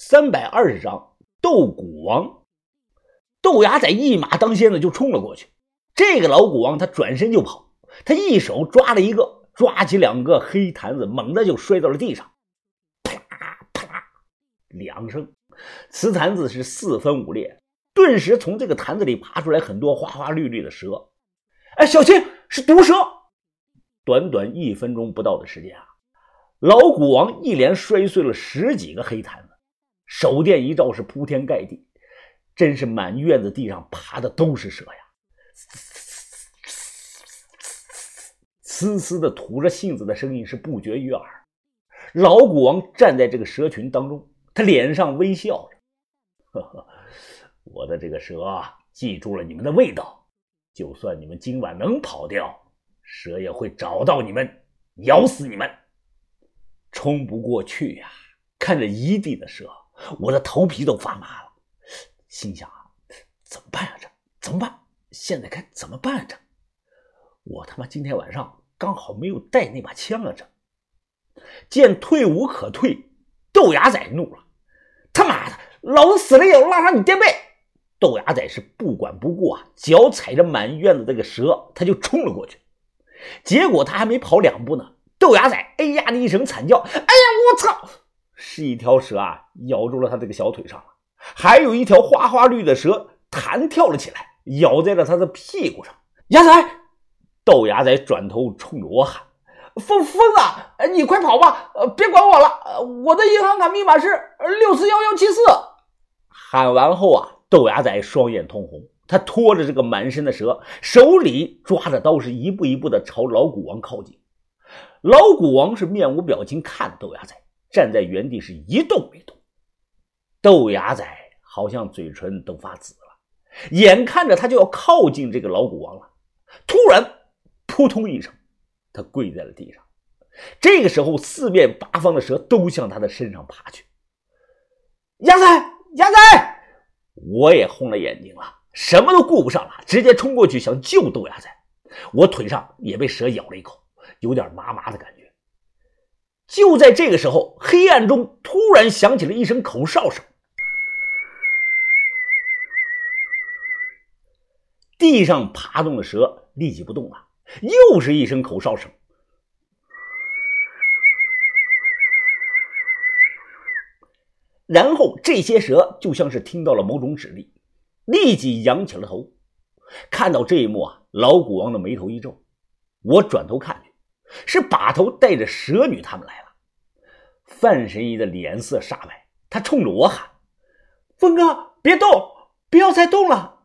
三百二十章斗蛊王。豆芽仔一马当先的就冲了过去。这个老蛊王他转身就跑，他一手抓了一个，抓起两个黑坛子，猛地就摔到了地上，啪啪两声，瓷坛子是四分五裂。顿时从这个坛子里爬出来很多花花绿绿的蛇。哎，小心，是毒蛇！短短一分钟不到的时间啊，老蛊王一连摔碎了十几个黑坛子，手电一照是铺天盖地，真是满院子地上爬的都是蛇呀！嘶嘶的吐着信子的声音是不绝于耳。老蛊王站在这个蛇群当中，他脸上微笑着，呵呵。我的这个蛇啊记住了你们的味道，就算你们今晚能跑掉，蛇也会找到你们，咬死你们。冲不过去呀！看着一地的蛇，我的头皮都发麻了，心想啊，怎么办呀？这怎么办？现在该怎么办啊？这我他妈今天晚上刚好没有带那把枪啊！这见退无可退，豆芽仔怒了，他妈的，老子死了也要拉上你垫背！豆芽仔是不管不顾啊，脚踩着满院子这个蛇，他就冲了过去。结果他还没跑两步呢，豆芽仔哎呀的一声惨叫，哎呀我操！是一条蛇啊，咬住了他这个小腿上了，还有一条花花绿的蛇弹跳了起来，咬在了他的屁股上。牙仔，豆芽仔转头冲着我喊：“疯疯子，你快跑吧，别管我了，我的银行卡密码是六四幺幺七四。”喊完后啊。豆芽仔双眼通红，他拖着这个满身的蛇，手里抓着刀，是一步一步的朝老古王靠近。老古王是面无表情看豆芽仔，站在原地是一动没动。豆芽仔好像嘴唇都发紫了，眼看着他就要靠近这个老蛊王了，突然扑通一声，他跪在了地上。这个时候，四面八方的蛇都向他的身上爬去。鸭仔，鸭仔！我也红了眼睛了，什么都顾不上了，直接冲过去想救豆芽仔。我腿上也被蛇咬了一口，有点麻麻的感觉。就在这个时候，黑暗中突然响起了一声口哨声，地上爬动的蛇立即不动了，又是一声口哨声。然后这些蛇就像是听到了某种指令，立即仰起了头。看到这一幕啊，老古王的眉头一皱。我转头看去，是把头带着蛇女他们来了。范神医的脸色煞白，他冲着我喊：“峰哥，别动，不要再动了。”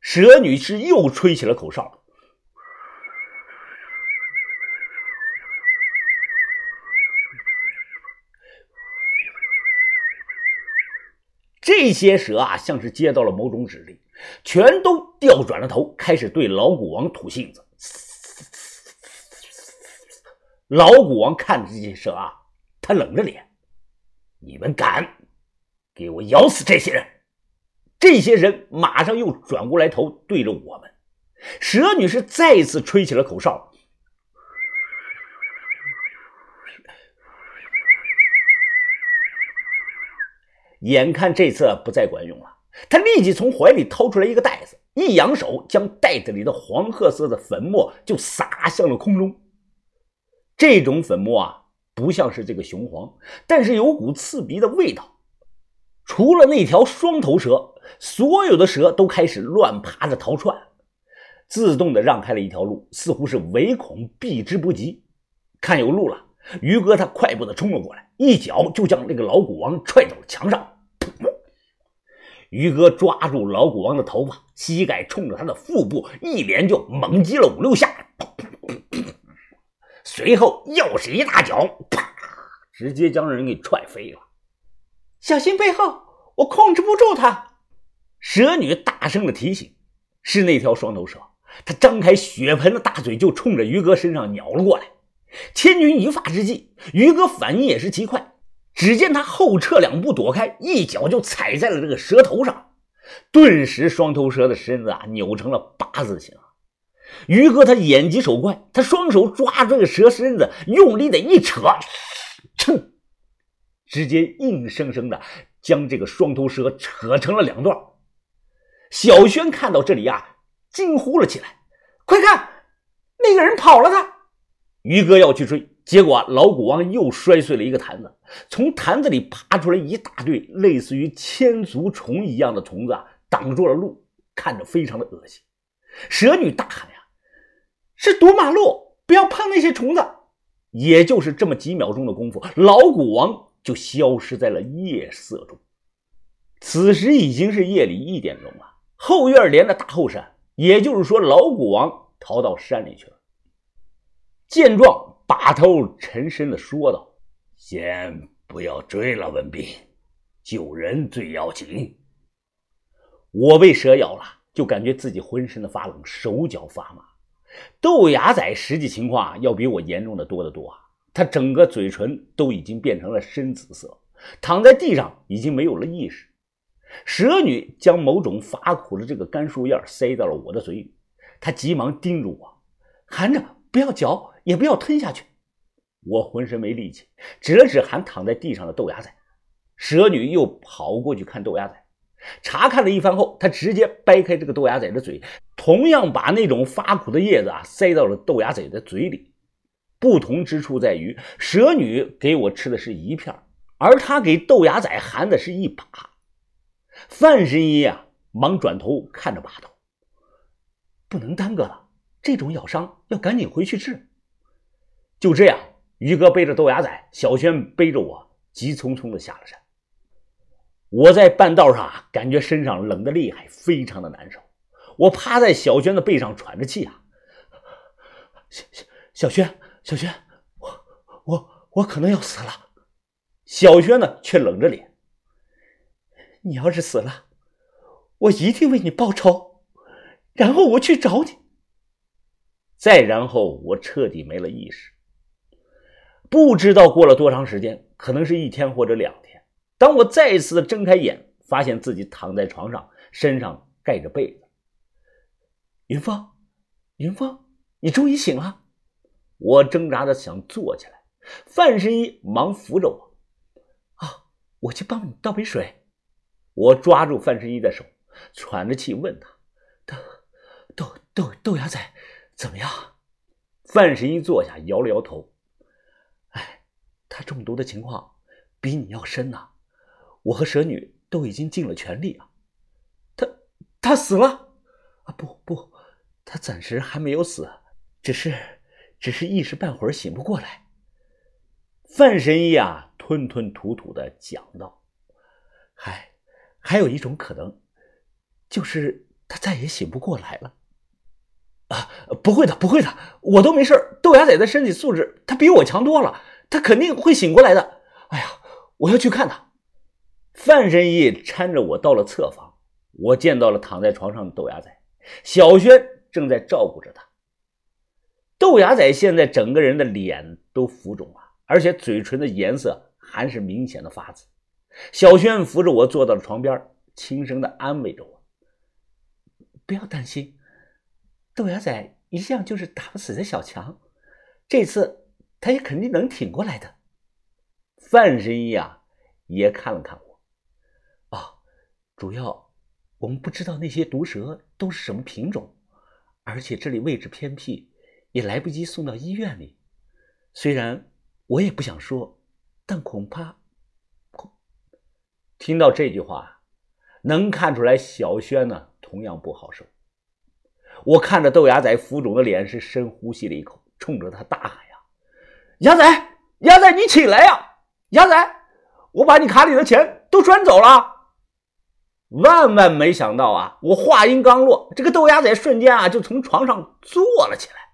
蛇女是又吹起了口哨。这些蛇啊，像是接到了某种指令，全都调转了头，开始对老蛊王吐信子。老蛊王看着这些蛇啊，他冷着脸：“你们敢给我咬死这些人？”这些人马上又转过来头，对着我们。蛇女士再次吹起了口哨。眼看这次不再管用了，他立即从怀里掏出来一个袋子，一扬手，将袋子里的黄褐色的粉末就撒向了空中。这种粉末啊，不像是这个雄黄，但是有股刺鼻的味道。除了那条双头蛇，所有的蛇都开始乱爬着逃窜，自动的让开了一条路，似乎是唯恐避之不及。看有路了，于哥他快步的冲了过来。一脚就将那个老蛊王踹到了墙上。于哥抓住老蛊王的头发，膝盖冲着他的腹部，一连就猛击了五六下。随后又是一大脚，啪，直接将人给踹飞了。小心背后，我控制不住他。蛇女大声的提醒：“是那条双头蛇，它张开血盆的大嘴，就冲着于哥身上咬了过来。”千钧一发之际，于哥反应也是极快。只见他后撤两步躲开，一脚就踩在了这个蛇头上，顿时双头蛇的身子啊扭成了八字形。于哥他眼疾手快，他双手抓住这个蛇身子，用力的一扯，噌，直接硬生生的将这个双头蛇扯成了两段。小轩看到这里呀，惊呼了起来：“快看，那个人跑了！”他于哥要去追，结果老古王又摔碎了一个坛子，从坛子里爬出来一大堆类似于千足虫一样的虫子啊，挡住了路，看着非常的恶心。蛇女大喊：“呀，是堵马路，不要碰那些虫子！”也就是这么几秒钟的功夫，老古王就消失在了夜色中。此时已经是夜里一点钟了。后院连着大后山，也就是说，老古王逃到山里去了。见状，把头沉声的说道：“先不要追了，文斌，救人最要紧。”我被蛇咬了，就感觉自己浑身的发冷，手脚发麻。豆芽仔实际情况要比我严重的多得多啊！他整个嘴唇都已经变成了深紫色，躺在地上已经没有了意识。蛇女将某种发苦的这个干树叶塞到了我的嘴里，她急忙叮嘱我：“含着，不要嚼，也不要吞下去。”我浑身没力气，指了指还躺在地上的豆芽仔。蛇女又跑过去看豆芽仔，查看了一番后，他直接掰开这个豆芽仔的嘴，同样把那种发苦的叶子啊塞到了豆芽仔的嘴里。不同之处在于，蛇女给我吃的是一片，而他给豆芽仔含的是一把。范神医啊，忙转头看着把头，不能耽搁了，这种咬伤要赶紧回去治。就这样，于哥背着豆芽仔，小轩背着我，急匆匆的下了山。我在半道上啊感觉身上冷的厉害，非常的难受。我趴在小轩的背上喘着气啊，小小小轩，小轩，我我我可能要死了。小轩呢，却冷着脸。你要是死了，我一定为你报仇，然后我去找你。再然后，我彻底没了意识。不知道过了多长时间，可能是一天或者两天。当我再一次睁开眼，发现自己躺在床上，身上盖着被子。云峰，云峰，你终于醒了！我挣扎着想坐起来，范神医忙扶着我。啊，我去帮你倒杯水。我抓住范神医的手，喘着气问他：“豆豆豆豆芽仔怎么样？”范神医坐下，摇了摇头：“哎，他中毒的情况比你要深呐。我和蛇女都已经尽了全力啊。他他死了？啊，不不，他暂时还没有死，只是只是一时半会儿醒不过来。”范神医啊，吞吞吐吐的讲道：“嗨。”还有一种可能，就是他再也醒不过来了。啊，不会的，不会的，我都没事。豆芽仔的身体素质，他比我强多了，他肯定会醒过来的。哎呀，我要去看他。范神医搀着我到了侧房，我见到了躺在床上的豆芽仔，小轩正在照顾着他。豆芽仔现在整个人的脸都浮肿了，而且嘴唇的颜色还是明显的发紫。小轩扶着我坐到了床边，轻声的安慰着我：“不要担心，豆芽仔一向就是打不死的小强，这次他也肯定能挺过来的。”范神医啊，也看了看我：“，主要我们不知道那些毒蛇都是什么品种，而且这里位置偏僻，也来不及送到医院里。虽然我也不想说，但恐怕……”听到这句话，能看出来小轩呢同样不好受。我看着豆芽仔浮肿的脸，是深呼吸了一口，冲着他大喊：“呀，芽仔，芽仔，你起来呀！芽仔，我把你卡里的钱都转走了。”万万没想到啊！我话音刚落，这个豆芽仔瞬间啊就从床上坐了起来。